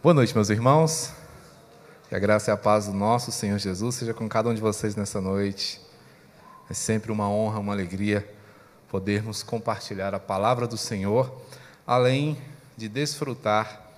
Boa noite, meus irmãos. Que a graça e a paz do nosso Senhor Jesus seja com cada um de vocês nessa noite. É sempre uma honra, uma alegria podermos compartilhar a palavra do Senhor, além de desfrutar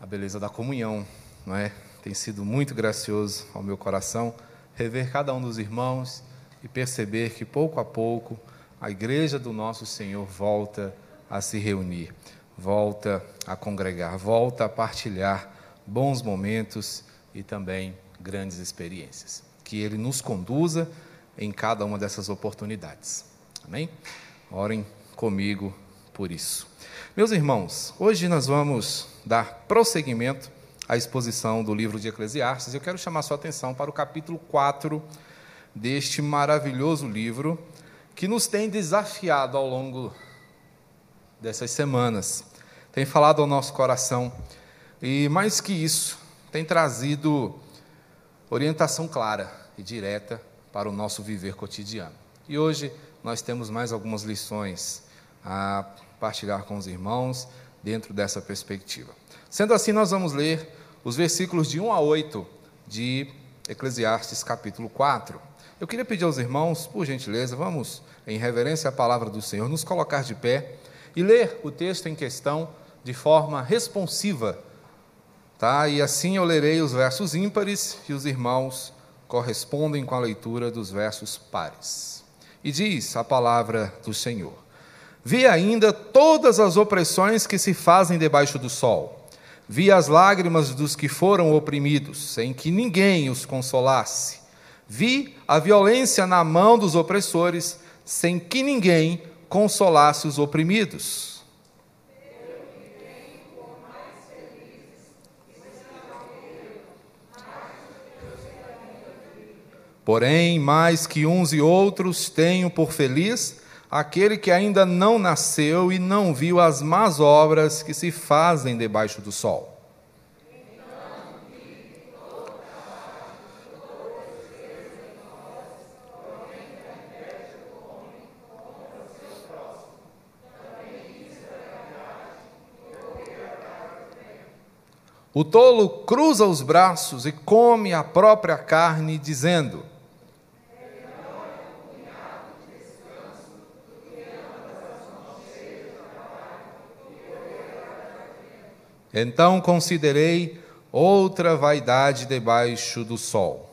a beleza da comunhão, não é? Tem sido muito gracioso ao meu coração rever cada um dos irmãos e perceber que pouco a pouco a igreja do nosso Senhor volta a se reunir, volta a congregar, volta a partilhar bons momentos e também grandes experiências. Que Ele nos conduza em cada uma dessas oportunidades. Amém? Orem comigo por isso. Meus irmãos, hoje nós vamos dar prosseguimento à exposição do livro de Eclesiastes. Eu quero chamar sua atenção para o capítulo 4 deste maravilhoso livro que nos tem desafiado ao longo dessas semanas, tem falado ao nosso coração e, mais que isso, tem trazido orientação clara e direta para o nosso viver cotidiano. E hoje nós temos mais algumas lições a partilhar com os irmãos dentro dessa perspectiva. Sendo assim, nós vamos ler os versículos de 1 a 8 de Eclesiastes capítulo 4. Eu queria pedir aos irmãos, por gentileza, vamos, em reverência à palavra do Senhor, nos colocar de pé e ler o texto em questão de forma responsiva, tá? E assim eu lerei os versos ímpares e os irmãos correspondem com a leitura dos versos pares. E diz a palavra do Senhor: Vi ainda todas as opressões que se fazem debaixo do sol. Vi as lágrimas dos que foram oprimidos, sem que ninguém os consolasse. Vi a violência na mão dos opressores, sem que ninguém consolasse os oprimidos. Porém, mais que uns e outros, tenho por feliz aquele que ainda não nasceu e não viu as más obras que se fazem debaixo do sol. O tolo cruza os braços e come a própria carne, dizendo: Então considerei outra vaidade debaixo do sol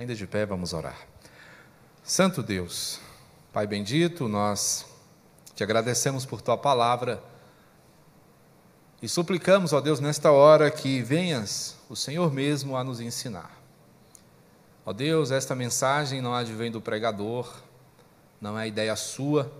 Ainda de pé, vamos orar. Santo Deus, Pai bendito, nós te agradecemos por tua palavra e suplicamos, ó Deus, nesta hora que venhas o Senhor mesmo a nos ensinar. Ó Deus, esta mensagem não advém do pregador, não é ideia sua,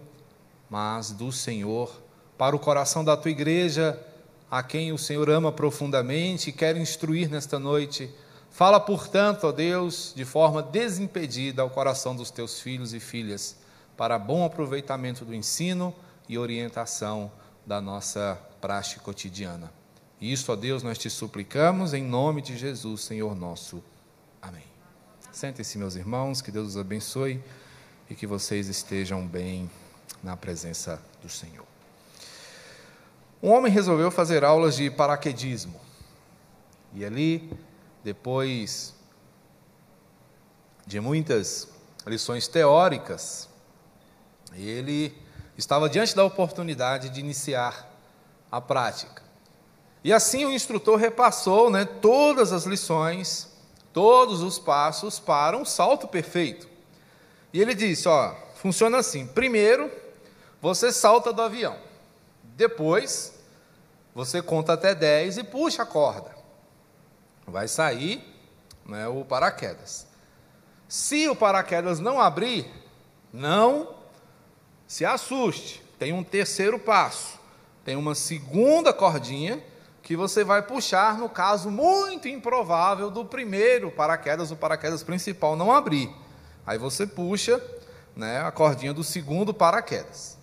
mas do Senhor, para o coração da tua igreja, a quem o Senhor ama profundamente e quer instruir nesta noite Fala, portanto, ó Deus, de forma desimpedida ao coração dos teus filhos e filhas, para bom aproveitamento do ensino e orientação da nossa praxe cotidiana. E isso, ó Deus, nós te suplicamos em nome de Jesus, Senhor nosso. Amém. Sentem-se, meus irmãos, que Deus os abençoe e que vocês estejam bem na presença do Senhor. Um homem resolveu fazer aulas de paraquedismo. E ali depois de muitas lições teóricas, ele estava diante da oportunidade de iniciar a prática. E assim o instrutor repassou né, todas as lições, todos os passos para um salto perfeito. E ele disse: ó, funciona assim: primeiro, você salta do avião, depois, você conta até 10 e puxa a corda vai sair né, o paraquedas. Se o paraquedas não abrir, não se assuste. Tem um terceiro passo. Tem uma segunda cordinha que você vai puxar no caso muito improvável do primeiro paraquedas, o paraquedas principal não abrir. Aí você puxa né, a cordinha do segundo paraquedas.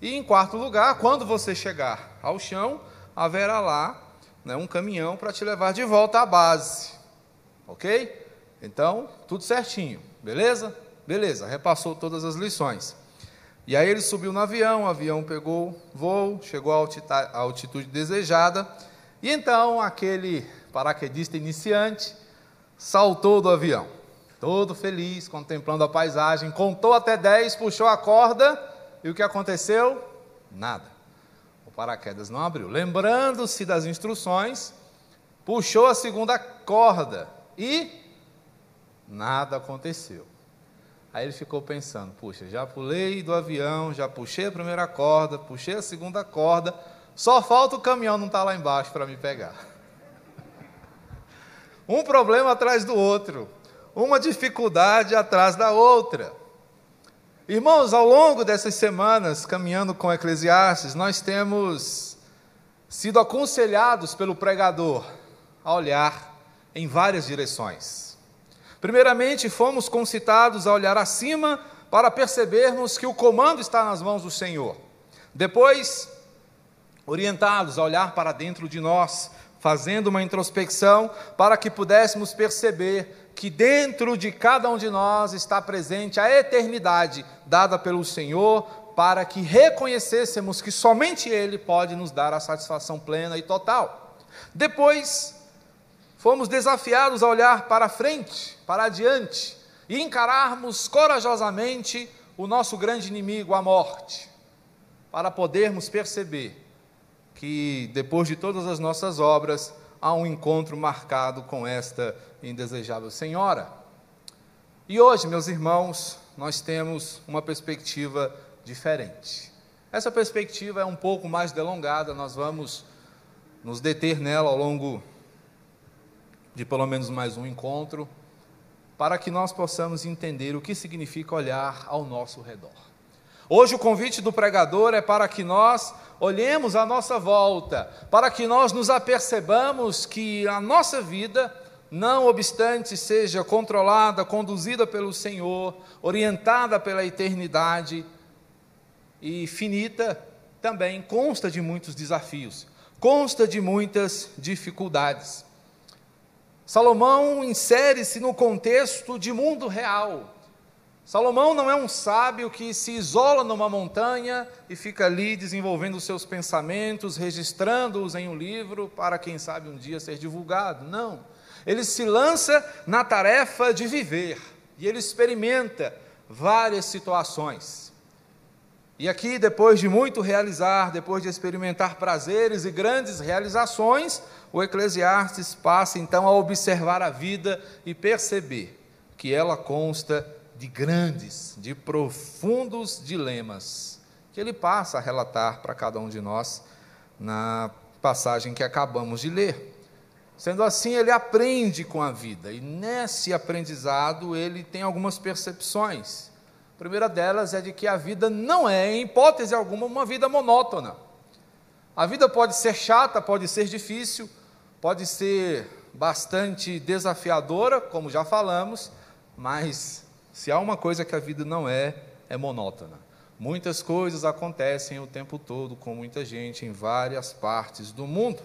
E em quarto lugar, quando você chegar ao chão, haverá lá né, um caminhão para te levar de volta à base. Ok? Então, tudo certinho, beleza? Beleza, repassou todas as lições. E aí ele subiu no avião, o avião pegou voo, chegou à altitude desejada, e então aquele paraquedista iniciante saltou do avião, todo feliz, contemplando a paisagem, contou até 10, puxou a corda, e o que aconteceu? Nada. Paraquedas não abriu. Lembrando-se das instruções, puxou a segunda corda e nada aconteceu. Aí ele ficou pensando: puxa, já pulei do avião, já puxei a primeira corda, puxei a segunda corda, só falta o caminhão não estar tá lá embaixo para me pegar. Um problema atrás do outro, uma dificuldade atrás da outra. Irmãos, ao longo dessas semanas, caminhando com Eclesiastes, nós temos sido aconselhados pelo pregador a olhar em várias direções. Primeiramente, fomos concitados a olhar acima para percebermos que o comando está nas mãos do Senhor. Depois, orientados a olhar para dentro de nós, fazendo uma introspecção para que pudéssemos perceber que dentro de cada um de nós está presente a eternidade dada pelo Senhor, para que reconhecêssemos que somente Ele pode nos dar a satisfação plena e total. Depois, fomos desafiados a olhar para frente, para adiante, e encararmos corajosamente o nosso grande inimigo, a morte, para podermos perceber que depois de todas as nossas obras, há um encontro marcado com esta indesejável Senhora. E hoje, meus irmãos, nós temos uma perspectiva diferente. Essa perspectiva é um pouco mais delongada, nós vamos nos deter nela ao longo de pelo menos mais um encontro, para que nós possamos entender o que significa olhar ao nosso redor. Hoje o convite do pregador é para que nós olhemos à nossa volta, para que nós nos apercebamos que a nossa vida, não obstante seja controlada, conduzida pelo Senhor, orientada pela eternidade e finita, também consta de muitos desafios, consta de muitas dificuldades. Salomão insere-se no contexto de mundo real. Salomão não é um sábio que se isola numa montanha e fica ali desenvolvendo os seus pensamentos, registrando-os em um livro para, quem sabe, um dia ser divulgado. Não. Ele se lança na tarefa de viver e ele experimenta várias situações. E aqui, depois de muito realizar, depois de experimentar prazeres e grandes realizações, o Eclesiastes passa então a observar a vida e perceber que ela consta de grandes, de profundos dilemas, que ele passa a relatar para cada um de nós na passagem que acabamos de ler. Sendo assim, ele aprende com a vida, e nesse aprendizado ele tem algumas percepções primeira delas é de que a vida não é, em hipótese alguma, uma vida monótona. A vida pode ser chata, pode ser difícil, pode ser bastante desafiadora, como já falamos, mas se há uma coisa que a vida não é, é monótona. Muitas coisas acontecem o tempo todo com muita gente em várias partes do mundo.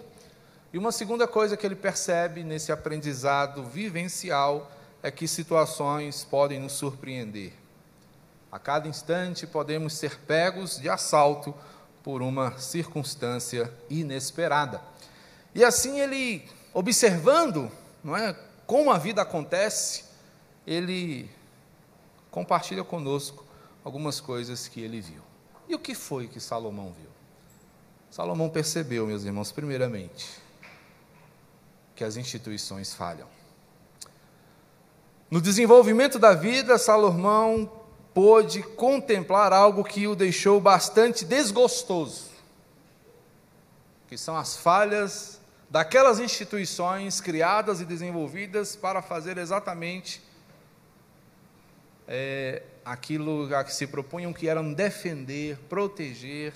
E uma segunda coisa que ele percebe nesse aprendizado vivencial é que situações podem nos surpreender. A cada instante podemos ser pegos de assalto por uma circunstância inesperada. E assim ele, observando, não é, como a vida acontece, ele compartilha conosco algumas coisas que ele viu. E o que foi que Salomão viu? Salomão percebeu, meus irmãos, primeiramente, que as instituições falham. No desenvolvimento da vida, Salomão pôde contemplar algo que o deixou bastante desgostoso, que são as falhas daquelas instituições criadas e desenvolvidas para fazer exatamente é, aquilo a que se propunham, que eram defender, proteger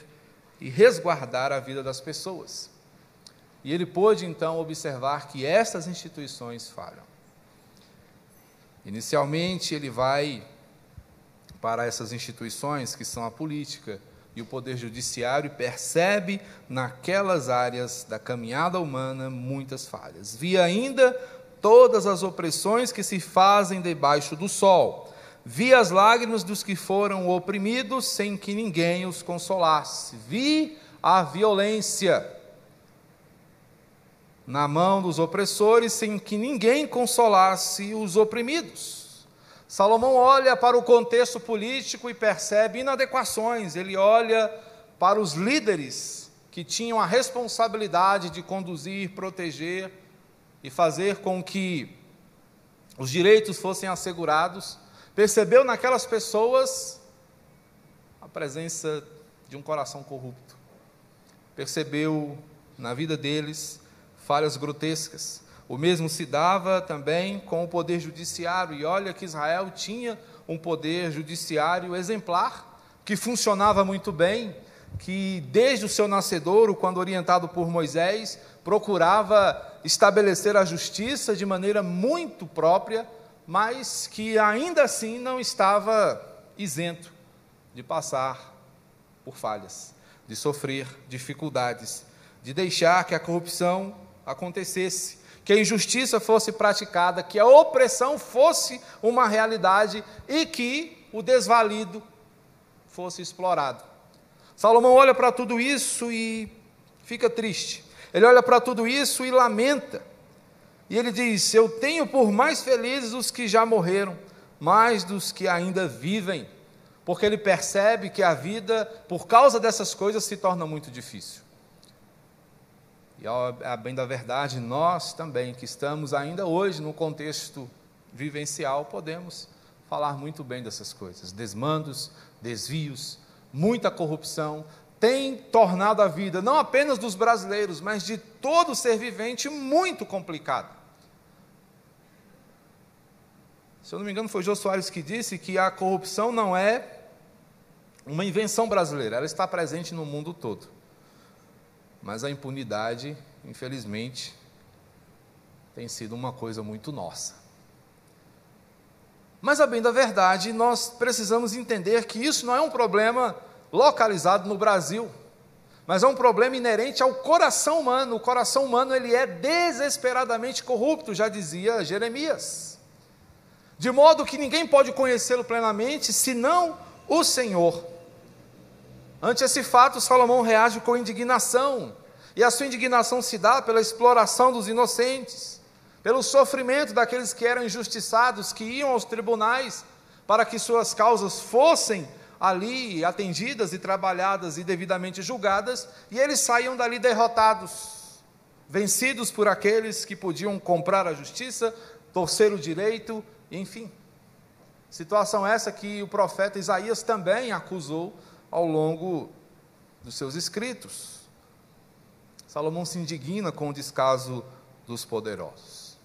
e resguardar a vida das pessoas. E ele pôde então observar que estas instituições falham. Inicialmente, ele vai para essas instituições que são a política e o poder judiciário e percebe naquelas áreas da caminhada humana muitas falhas. Via ainda todas as opressões que se fazem debaixo do sol. Vi as lágrimas dos que foram oprimidos sem que ninguém os consolasse. Vi a violência na mão dos opressores sem que ninguém consolasse os oprimidos. Salomão olha para o contexto político e percebe inadequações, ele olha para os líderes que tinham a responsabilidade de conduzir, proteger e fazer com que os direitos fossem assegurados, percebeu naquelas pessoas a presença de um coração corrupto. Percebeu na vida deles falhas grotescas. O mesmo se dava também com o poder judiciário, e olha que Israel tinha um poder judiciário exemplar, que funcionava muito bem, que desde o seu nascedouro, quando orientado por Moisés, procurava estabelecer a justiça de maneira muito própria, mas que ainda assim não estava isento de passar por falhas, de sofrer dificuldades, de deixar que a corrupção acontecesse, que a injustiça fosse praticada, que a opressão fosse uma realidade e que o desvalido fosse explorado. Salomão olha para tudo isso e fica triste. Ele olha para tudo isso e lamenta. E ele diz: Eu tenho por mais felizes os que já morreram, mais dos que ainda vivem, porque ele percebe que a vida, por causa dessas coisas, se torna muito difícil. E, a bem da verdade, nós também, que estamos ainda hoje no contexto vivencial, podemos falar muito bem dessas coisas: desmandos, desvios, muita corrupção, tem tornado a vida, não apenas dos brasileiros, mas de todo ser vivente, muito complicada. Se eu não me engano, foi Jô Soares que disse que a corrupção não é uma invenção brasileira, ela está presente no mundo todo. Mas a impunidade, infelizmente, tem sido uma coisa muito nossa. Mas, a bem da verdade, nós precisamos entender que isso não é um problema localizado no Brasil, mas é um problema inerente ao coração humano. O coração humano ele é desesperadamente corrupto, já dizia Jeremias. De modo que ninguém pode conhecê-lo plenamente senão o Senhor. Ante esse fato, Salomão reage com indignação, e a sua indignação se dá pela exploração dos inocentes, pelo sofrimento daqueles que eram injustiçados, que iam aos tribunais para que suas causas fossem ali atendidas e trabalhadas e devidamente julgadas, e eles saíam dali derrotados, vencidos por aqueles que podiam comprar a justiça, torcer o direito, enfim. Situação essa que o profeta Isaías também acusou ao longo dos seus escritos. Salomão se indigna com o descaso dos poderosos.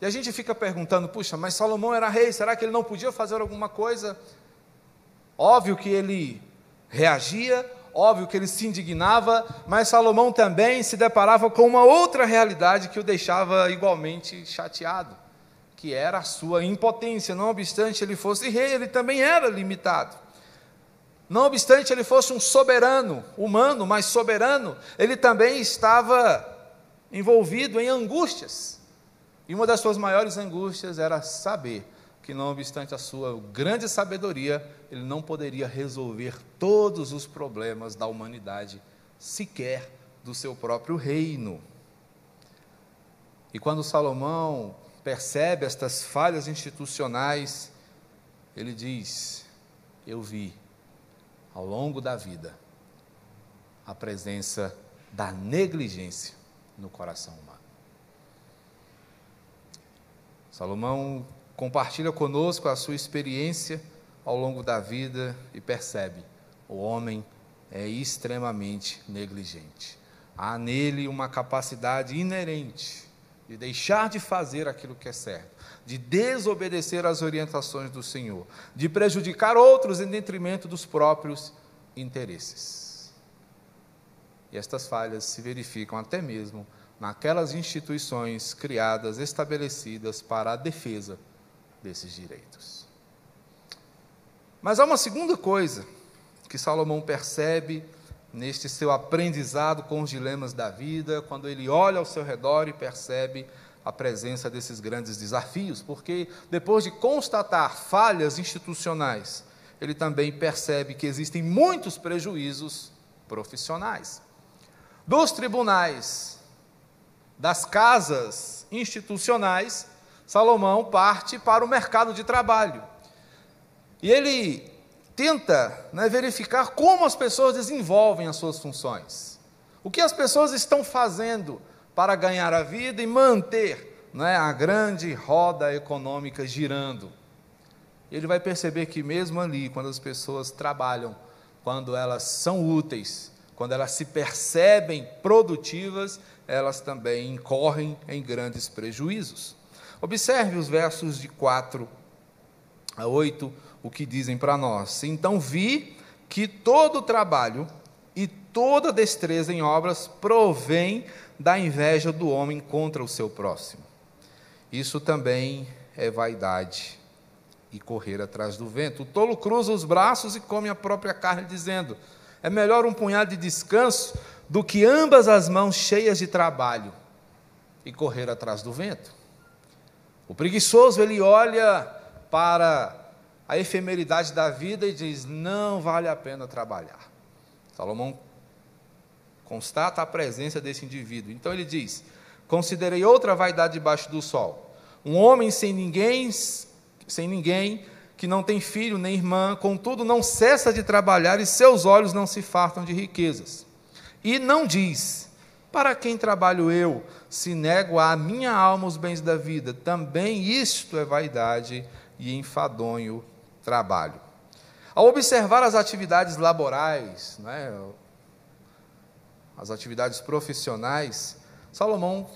E a gente fica perguntando: puxa, mas Salomão era rei, será que ele não podia fazer alguma coisa? Óbvio que ele reagia, óbvio que ele se indignava, mas Salomão também se deparava com uma outra realidade que o deixava igualmente chateado, que era a sua impotência. Não obstante ele fosse rei, ele também era limitado. Não obstante ele fosse um soberano, humano, mas soberano, ele também estava envolvido em angústias. E uma das suas maiores angústias era saber que, não obstante a sua grande sabedoria, ele não poderia resolver todos os problemas da humanidade, sequer do seu próprio reino. E quando Salomão percebe estas falhas institucionais, ele diz: Eu vi ao longo da vida a presença da negligência no coração humano. Salomão compartilha conosco a sua experiência ao longo da vida e percebe: o homem é extremamente negligente. Há nele uma capacidade inerente de deixar de fazer aquilo que é certo, de desobedecer às orientações do Senhor, de prejudicar outros em detrimento dos próprios interesses. E estas falhas se verificam até mesmo naquelas instituições criadas, estabelecidas para a defesa desses direitos. Mas há uma segunda coisa que Salomão percebe neste seu aprendizado com os dilemas da vida, quando ele olha ao seu redor e percebe a presença desses grandes desafios, porque depois de constatar falhas institucionais, ele também percebe que existem muitos prejuízos profissionais. Dos tribunais, das casas institucionais, Salomão parte para o mercado de trabalho. E ele tenta né, verificar como as pessoas desenvolvem as suas funções. O que as pessoas estão fazendo para ganhar a vida e manter né, a grande roda econômica girando. Ele vai perceber que, mesmo ali, quando as pessoas trabalham, quando elas são úteis, quando elas se percebem produtivas, elas também incorrem em grandes prejuízos. Observe os versos de 4 a 8, o que dizem para nós. Então vi que todo trabalho e toda destreza em obras provém da inveja do homem contra o seu próximo. Isso também é vaidade e correr atrás do vento. O tolo cruza os braços e come a própria carne, dizendo: É melhor um punhado de descanso do que ambas as mãos cheias de trabalho e correr atrás do vento. O preguiçoso, ele olha para a efemeridade da vida e diz: Não vale a pena trabalhar. Salomão constata a presença desse indivíduo. Então ele diz: Considerei outra vaidade debaixo do sol. Um homem sem ninguém, sem ninguém, que não tem filho nem irmã, contudo não cessa de trabalhar e seus olhos não se fartam de riquezas. E não diz: Para quem trabalho eu, se nego à minha alma os bens da vida? Também isto é vaidade e enfadonho trabalho. Ao observar as atividades laborais, né, as atividades profissionais, Salomão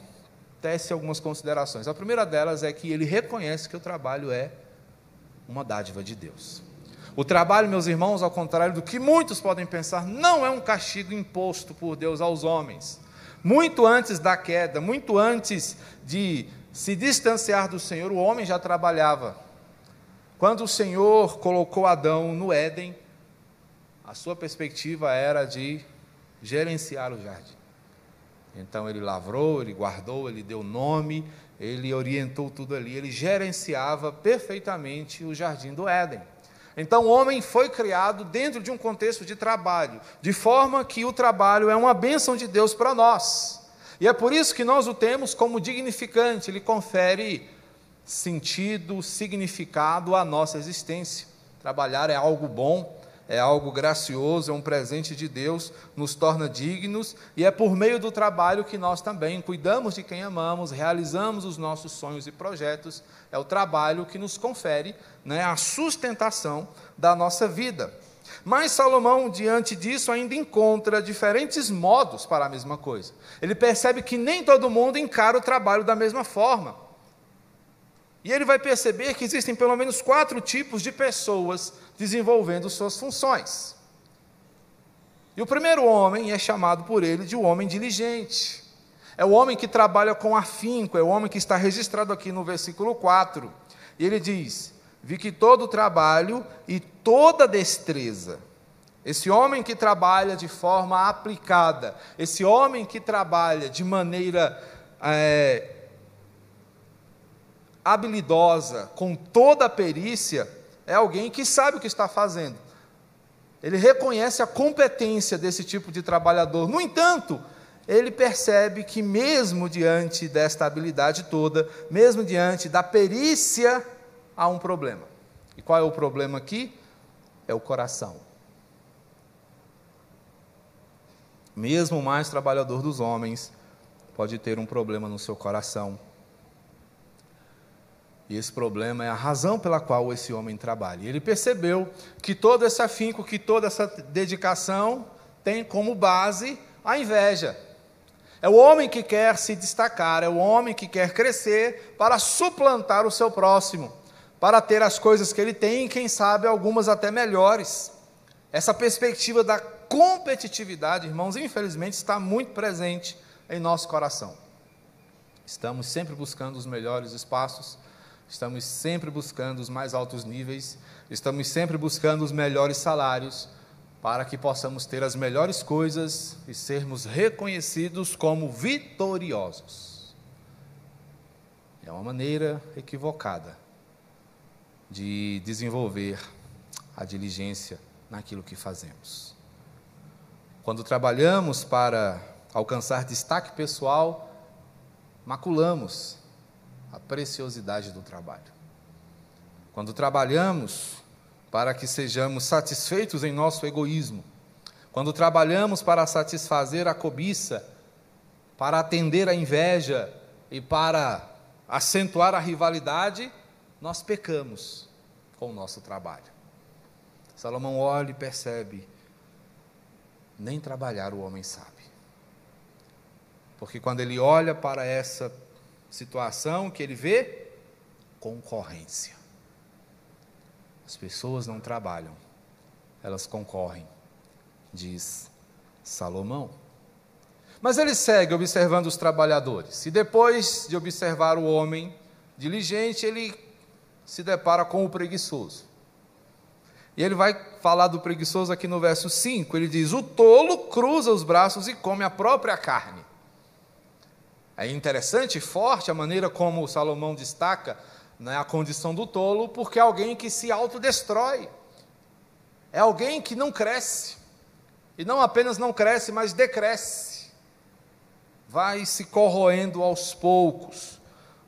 tece algumas considerações. A primeira delas é que ele reconhece que o trabalho é uma dádiva de Deus. O trabalho, meus irmãos, ao contrário do que muitos podem pensar, não é um castigo imposto por Deus aos homens. Muito antes da queda, muito antes de se distanciar do Senhor, o homem já trabalhava. Quando o Senhor colocou Adão no Éden, a sua perspectiva era de gerenciar o jardim. Então ele lavrou, ele guardou, ele deu nome, ele orientou tudo ali, ele gerenciava perfeitamente o jardim do Éden. Então o homem foi criado dentro de um contexto de trabalho, de forma que o trabalho é uma bênção de Deus para nós. E é por isso que nós o temos como dignificante, ele confere sentido, significado à nossa existência. Trabalhar é algo bom, é algo gracioso, é um presente de Deus, nos torna dignos e é por meio do trabalho que nós também cuidamos de quem amamos, realizamos os nossos sonhos e projetos. É o trabalho que nos confere né, a sustentação da nossa vida. Mas Salomão, diante disso, ainda encontra diferentes modos para a mesma coisa. Ele percebe que nem todo mundo encara o trabalho da mesma forma. E ele vai perceber que existem pelo menos quatro tipos de pessoas desenvolvendo suas funções. E o primeiro homem é chamado por ele de o um homem diligente. É o homem que trabalha com afinco, é o homem que está registrado aqui no versículo 4. E ele diz: Vi que todo trabalho e toda destreza. Esse homem que trabalha de forma aplicada, esse homem que trabalha de maneira é, habilidosa, com toda a perícia, é alguém que sabe o que está fazendo. Ele reconhece a competência desse tipo de trabalhador. No entanto, ele percebe que, mesmo diante desta habilidade toda, mesmo diante da perícia, há um problema. E qual é o problema aqui? É o coração. Mesmo o mais trabalhador dos homens pode ter um problema no seu coração. E esse problema é a razão pela qual esse homem trabalha. E ele percebeu que todo esse afinco, que toda essa dedicação tem como base a inveja. É o homem que quer se destacar, é o homem que quer crescer para suplantar o seu próximo, para ter as coisas que ele tem e, quem sabe, algumas até melhores. Essa perspectiva da competitividade, irmãos, infelizmente está muito presente em nosso coração. Estamos sempre buscando os melhores espaços, estamos sempre buscando os mais altos níveis, estamos sempre buscando os melhores salários, para que possamos ter as melhores coisas e sermos reconhecidos como vitoriosos. É uma maneira equivocada de desenvolver a diligência naquilo que fazemos. Quando trabalhamos para alcançar destaque pessoal, maculamos a preciosidade do trabalho. Quando trabalhamos para que sejamos satisfeitos em nosso egoísmo, quando trabalhamos para satisfazer a cobiça, para atender a inveja e para acentuar a rivalidade, nós pecamos com o nosso trabalho. Salomão olha e percebe: nem trabalhar o homem sabe. Porque quando ele olha para essa situação, que ele vê concorrência. As pessoas não trabalham, elas concorrem, diz Salomão. Mas ele segue observando os trabalhadores, e depois de observar o homem diligente, ele se depara com o preguiçoso. E ele vai falar do preguiçoso aqui no verso 5. Ele diz: O tolo cruza os braços e come a própria carne. É interessante e forte a maneira como Salomão destaca né, a condição do tolo, porque é alguém que se autodestrói. É alguém que não cresce. E não apenas não cresce, mas decresce. Vai se corroendo aos poucos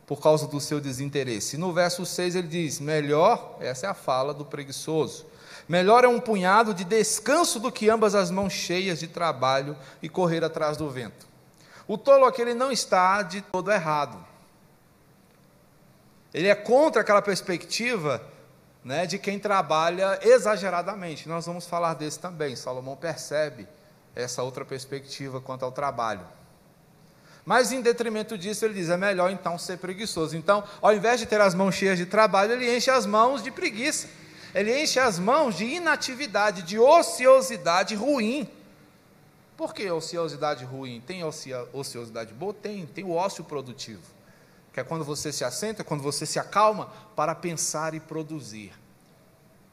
por causa do seu desinteresse. E no verso 6 ele diz: Melhor, essa é a fala do preguiçoso, melhor é um punhado de descanso do que ambas as mãos cheias de trabalho e correr atrás do vento. O tolo aqui ele não está de todo errado. Ele é contra aquela perspectiva né, de quem trabalha exageradamente. Nós vamos falar desse também. Salomão percebe essa outra perspectiva quanto ao trabalho. Mas em detrimento disso, ele diz: é melhor então ser preguiçoso. Então, ao invés de ter as mãos cheias de trabalho, ele enche as mãos de preguiça. Ele enche as mãos de inatividade, de ociosidade ruim. Por que ociosidade ruim? Tem ociosidade boa? Tem, tem o ócio produtivo. Que é quando você se assenta, quando você se acalma para pensar e produzir.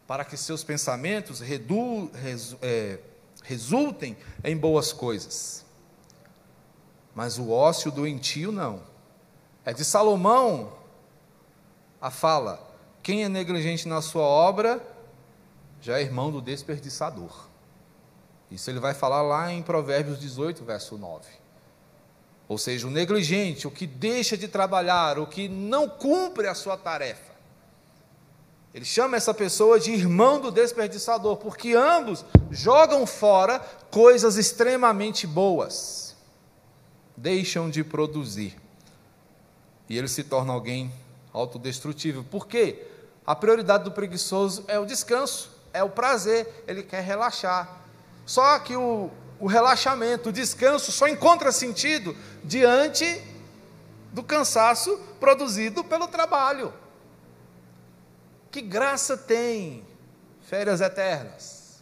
Para que seus pensamentos redu, é, resultem em boas coisas. Mas o ócio doentio não. É de Salomão a fala: quem é negligente na sua obra já é irmão do desperdiçador. Isso ele vai falar lá em Provérbios 18, verso 9. Ou seja, o negligente, o que deixa de trabalhar, o que não cumpre a sua tarefa. Ele chama essa pessoa de irmão do desperdiçador, porque ambos jogam fora coisas extremamente boas, deixam de produzir. E ele se torna alguém autodestrutível. Por quê? A prioridade do preguiçoso é o descanso, é o prazer, ele quer relaxar. Só que o, o relaxamento, o descanso só encontra sentido diante do cansaço produzido pelo trabalho. Que graça tem férias eternas?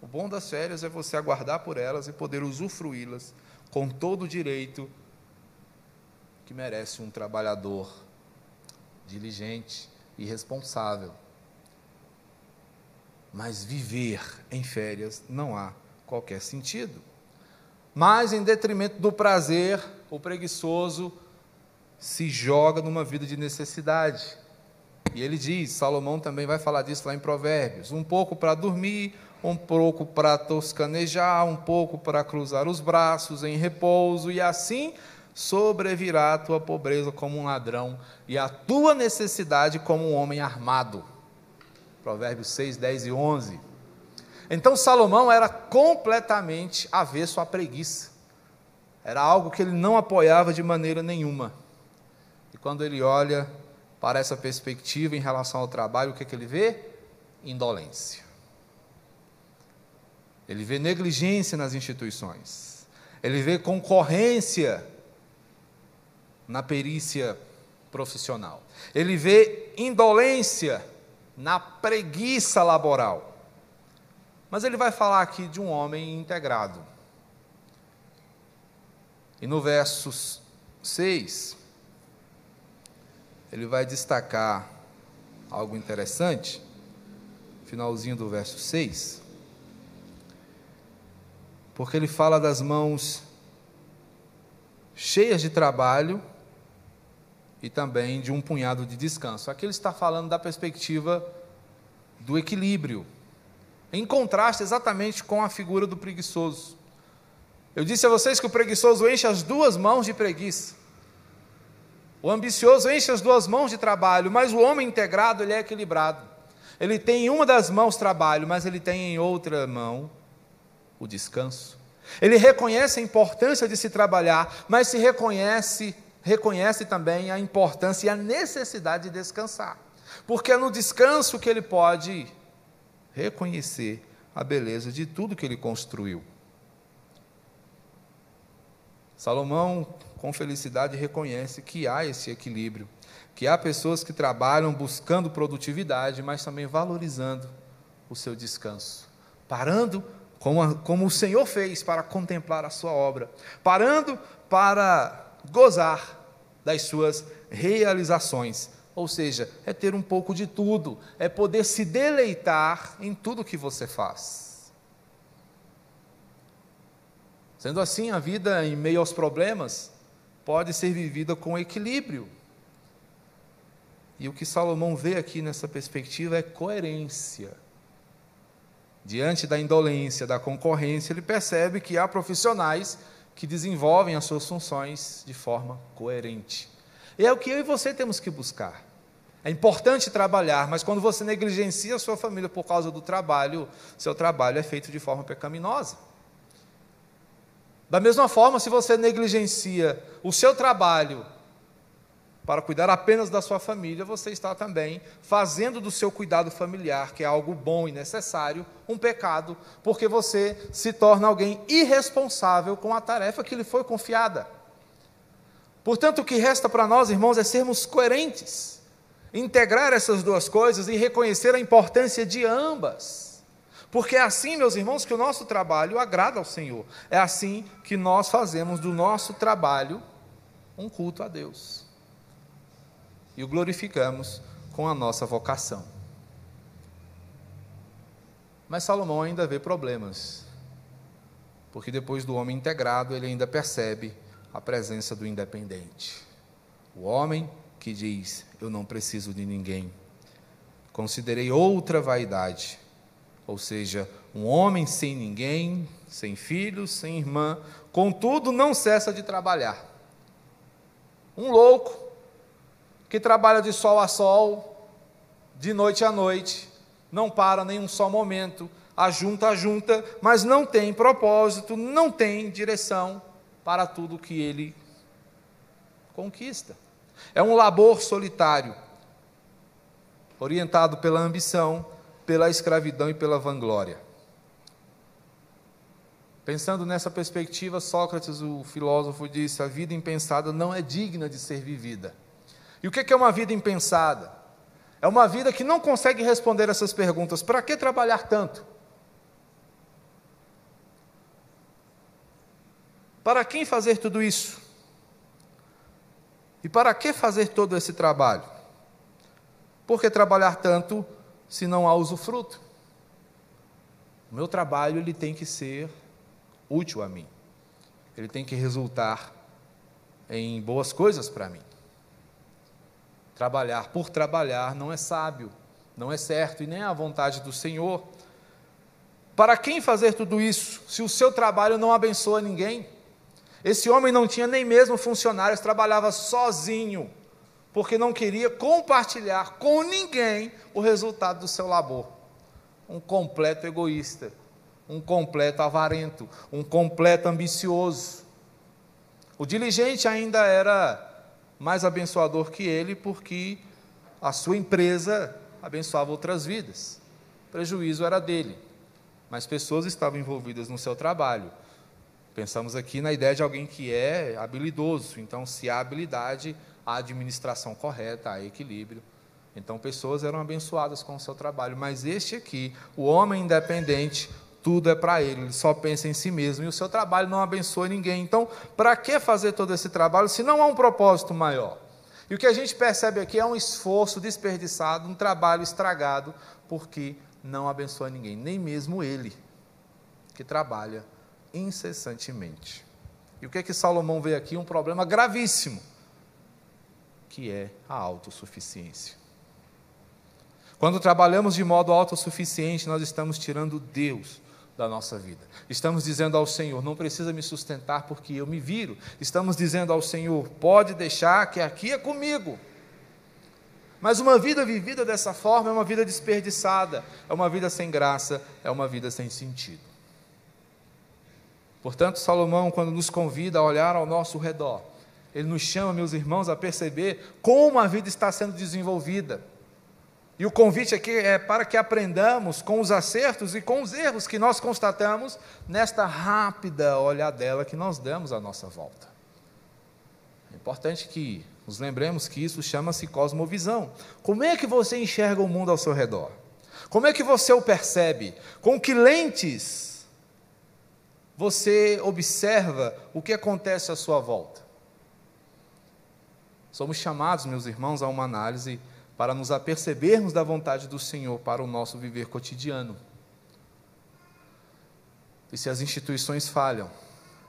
O bom das férias é você aguardar por elas e poder usufruí-las com todo o direito que merece um trabalhador diligente e responsável. Mas viver em férias não há qualquer sentido. Mas, em detrimento do prazer, o preguiçoso se joga numa vida de necessidade. E ele diz, Salomão também vai falar disso lá em Provérbios: um pouco para dormir, um pouco para toscanejar, um pouco para cruzar os braços em repouso, e assim sobrevirá a tua pobreza como um ladrão e a tua necessidade como um homem armado. Provérbios 6, 10 e 11. Então Salomão era completamente avesso à preguiça. Era algo que ele não apoiava de maneira nenhuma. E quando ele olha para essa perspectiva em relação ao trabalho, o que, é que ele vê? Indolência. Ele vê negligência nas instituições. Ele vê concorrência na perícia profissional. Ele vê indolência na preguiça laboral. Mas ele vai falar aqui de um homem integrado. E no verso 6, ele vai destacar algo interessante, finalzinho do verso 6, porque ele fala das mãos cheias de trabalho e também de um punhado de descanso. Aqui ele está falando da perspectiva do equilíbrio, em contraste exatamente com a figura do preguiçoso. Eu disse a vocês que o preguiçoso enche as duas mãos de preguiça. O ambicioso enche as duas mãos de trabalho, mas o homem integrado ele é equilibrado. Ele tem em uma das mãos trabalho, mas ele tem em outra mão o descanso. Ele reconhece a importância de se trabalhar, mas se reconhece, reconhece também a importância e a necessidade de descansar. Porque é no descanso que ele pode reconhecer a beleza de tudo que ele construiu. Salomão com felicidade reconhece que há esse equilíbrio, que há pessoas que trabalham buscando produtividade, mas também valorizando o seu descanso, parando como, a, como o Senhor fez para contemplar a sua obra, parando para gozar das suas realizações. Ou seja, é ter um pouco de tudo, é poder se deleitar em tudo que você faz. Sendo assim, a vida em meio aos problemas pode ser vivida com equilíbrio. E o que Salomão vê aqui nessa perspectiva é coerência. Diante da indolência, da concorrência, ele percebe que há profissionais que desenvolvem as suas funções de forma coerente. E é o que eu e você temos que buscar. É importante trabalhar, mas quando você negligencia a sua família por causa do trabalho, seu trabalho é feito de forma pecaminosa. Da mesma forma, se você negligencia o seu trabalho para cuidar apenas da sua família, você está também fazendo do seu cuidado familiar, que é algo bom e necessário, um pecado, porque você se torna alguém irresponsável com a tarefa que lhe foi confiada. Portanto, o que resta para nós, irmãos, é sermos coerentes, integrar essas duas coisas e reconhecer a importância de ambas. Porque é assim, meus irmãos, que o nosso trabalho agrada ao Senhor. É assim que nós fazemos do nosso trabalho um culto a Deus. E o glorificamos com a nossa vocação. Mas Salomão ainda vê problemas. Porque depois do homem integrado, ele ainda percebe a presença do independente. O homem que diz: Eu não preciso de ninguém. Considerei outra vaidade ou seja, um homem sem ninguém, sem filhos, sem irmã, contudo não cessa de trabalhar. Um louco que trabalha de sol a sol, de noite a noite, não para nenhum só momento, ajunta, ajunta, mas não tem propósito, não tem direção para tudo que ele conquista. É um labor solitário, orientado pela ambição, pela escravidão e pela vanglória. Pensando nessa perspectiva, Sócrates, o filósofo, disse: a vida impensada não é digna de ser vivida. E o que é uma vida impensada? É uma vida que não consegue responder essas perguntas: para que trabalhar tanto? Para quem fazer tudo isso? E para que fazer todo esse trabalho? Por que trabalhar tanto se não há usufruto. O meu trabalho ele tem que ser útil a mim. Ele tem que resultar em boas coisas para mim. Trabalhar por trabalhar não é sábio, não é certo e nem é a vontade do Senhor. Para quem fazer tudo isso, se o seu trabalho não abençoa ninguém? Esse homem não tinha nem mesmo funcionários, trabalhava sozinho porque não queria compartilhar com ninguém o resultado do seu labor. Um completo egoísta, um completo avarento, um completo ambicioso. O diligente ainda era mais abençoador que ele, porque a sua empresa abençoava outras vidas. O prejuízo era dele, mas pessoas estavam envolvidas no seu trabalho. Pensamos aqui na ideia de alguém que é habilidoso, então, se há habilidade, a administração correta, a equilíbrio Então, pessoas eram abençoadas com o seu trabalho. Mas este aqui, o homem independente, tudo é para ele, ele só pensa em si mesmo e o seu trabalho não abençoa ninguém. Então, para que fazer todo esse trabalho se não há um propósito maior? E o que a gente percebe aqui é um esforço desperdiçado, um trabalho estragado, porque não abençoa ninguém, nem mesmo ele, que trabalha incessantemente. E o que é que Salomão vê aqui? Um problema gravíssimo, que é a autossuficiência. Quando trabalhamos de modo autossuficiente, nós estamos tirando Deus da nossa vida. Estamos dizendo ao Senhor: não precisa me sustentar porque eu me viro. Estamos dizendo ao Senhor: pode deixar que aqui é comigo. Mas uma vida vivida dessa forma é uma vida desperdiçada, é uma vida sem graça, é uma vida sem sentido. Portanto, Salomão, quando nos convida a olhar ao nosso redor, ele nos chama, meus irmãos, a perceber como a vida está sendo desenvolvida e o convite aqui é para que aprendamos com os acertos e com os erros que nós constatamos nesta rápida olhadela que nós damos à nossa volta. É importante que nos lembremos que isso chama-se cosmovisão. Como é que você enxerga o mundo ao seu redor? Como é que você o percebe? Com que lentes você observa o que acontece à sua volta? Somos chamados, meus irmãos, a uma análise para nos apercebermos da vontade do Senhor para o nosso viver cotidiano. E se as instituições falham,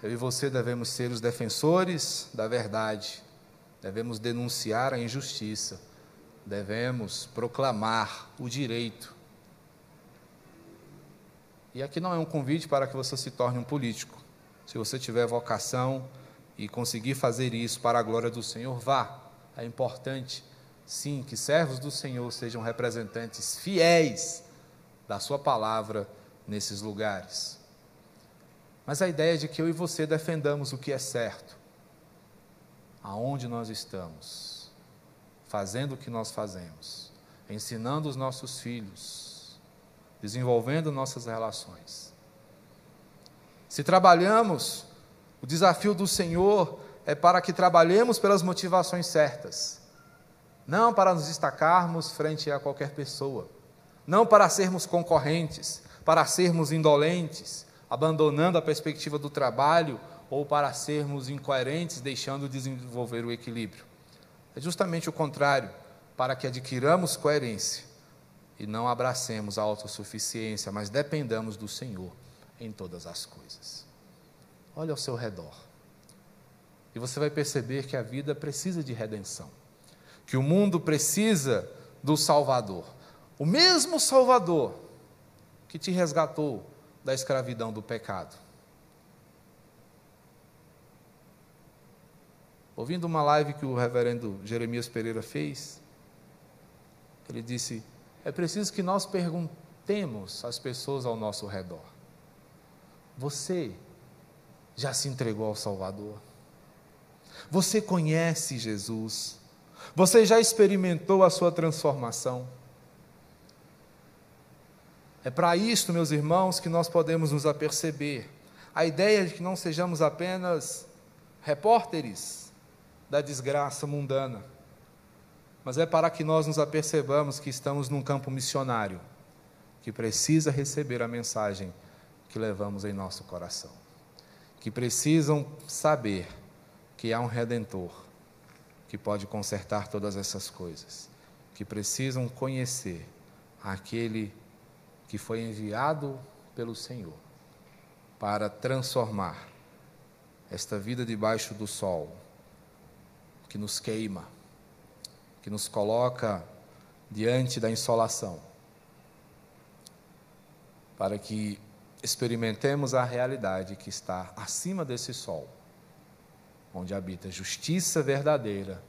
eu e você devemos ser os defensores da verdade, devemos denunciar a injustiça, devemos proclamar o direito. E aqui não é um convite para que você se torne um político. Se você tiver vocação e conseguir fazer isso para a glória do Senhor, vá. É importante Sim, que servos do Senhor sejam representantes fiéis da Sua palavra nesses lugares. Mas a ideia é de que eu e você defendamos o que é certo, aonde nós estamos, fazendo o que nós fazemos, ensinando os nossos filhos, desenvolvendo nossas relações. Se trabalhamos, o desafio do Senhor é para que trabalhemos pelas motivações certas não para nos destacarmos frente a qualquer pessoa, não para sermos concorrentes, para sermos indolentes, abandonando a perspectiva do trabalho ou para sermos incoerentes, deixando de desenvolver o equilíbrio. É justamente o contrário, para que adquiramos coerência e não abracemos a autossuficiência, mas dependamos do Senhor em todas as coisas. Olha ao seu redor. E você vai perceber que a vida precisa de redenção que o mundo precisa do Salvador. O mesmo Salvador que te resgatou da escravidão do pecado. Ouvindo uma live que o reverendo Jeremias Pereira fez, ele disse: é preciso que nós perguntemos às pessoas ao nosso redor: Você já se entregou ao Salvador? Você conhece Jesus? Você já experimentou a sua transformação? É para isto, meus irmãos, que nós podemos nos aperceber. A ideia de que não sejamos apenas repórteres da desgraça mundana, mas é para que nós nos apercebamos que estamos num campo missionário, que precisa receber a mensagem que levamos em nosso coração, que precisam saber que há um redentor que pode consertar todas essas coisas, que precisam conhecer aquele que foi enviado pelo Senhor para transformar esta vida debaixo do sol, que nos queima, que nos coloca diante da insolação, para que experimentemos a realidade que está acima desse sol onde habita justiça verdadeira,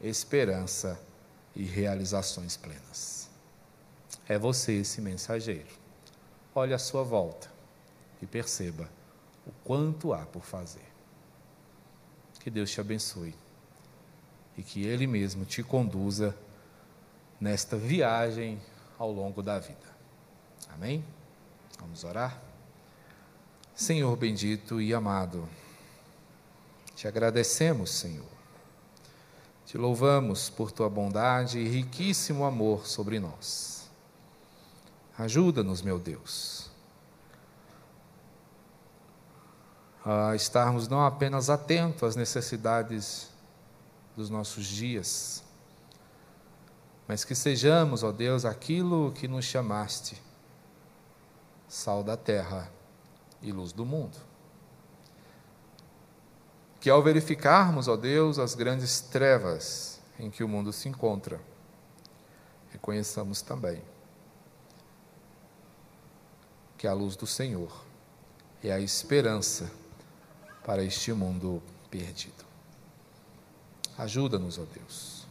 esperança e realizações plenas. É você esse mensageiro. Olhe à sua volta e perceba o quanto há por fazer. Que Deus te abençoe e que Ele mesmo te conduza nesta viagem ao longo da vida. Amém? Vamos orar? Senhor bendito e amado, te agradecemos, Senhor, Te louvamos por tua bondade e riquíssimo amor sobre nós. Ajuda-nos, meu Deus, a estarmos não apenas atentos às necessidades dos nossos dias, mas que sejamos, ó Deus, aquilo que nos chamaste, sal da terra e luz do mundo. Que ao verificarmos, ó Deus, as grandes trevas em que o mundo se encontra, reconheçamos também que a luz do Senhor é a esperança para este mundo perdido. Ajuda-nos, ó Deus.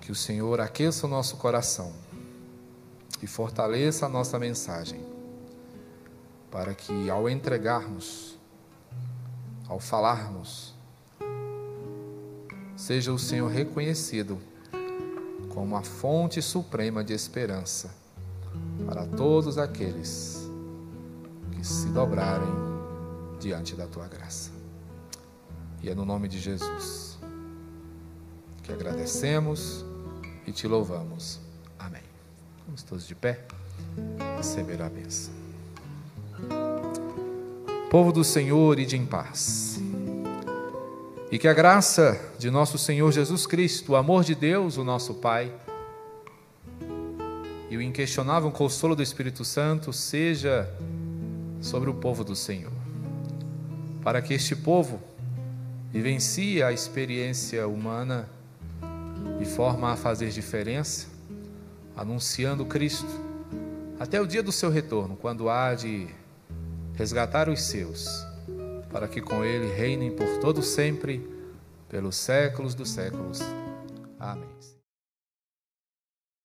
Que o Senhor aqueça o nosso coração e fortaleça a nossa mensagem, para que ao entregarmos, ao falarmos, seja o Senhor reconhecido como a fonte suprema de esperança para todos aqueles que se dobrarem diante da tua graça. E é no nome de Jesus que agradecemos e te louvamos. Amém. Vamos todos de pé receber a bênção. Povo do Senhor, ide em paz. E que a graça de nosso Senhor Jesus Cristo, o amor de Deus, o nosso Pai, e o inquestionável consolo do Espírito Santo seja sobre o povo do Senhor. Para que este povo vivencie a experiência humana de forma a fazer diferença, anunciando Cristo, até o dia do seu retorno, quando há de resgatar os seus, para que com ele reinem por todo sempre, pelos séculos dos séculos. Amém.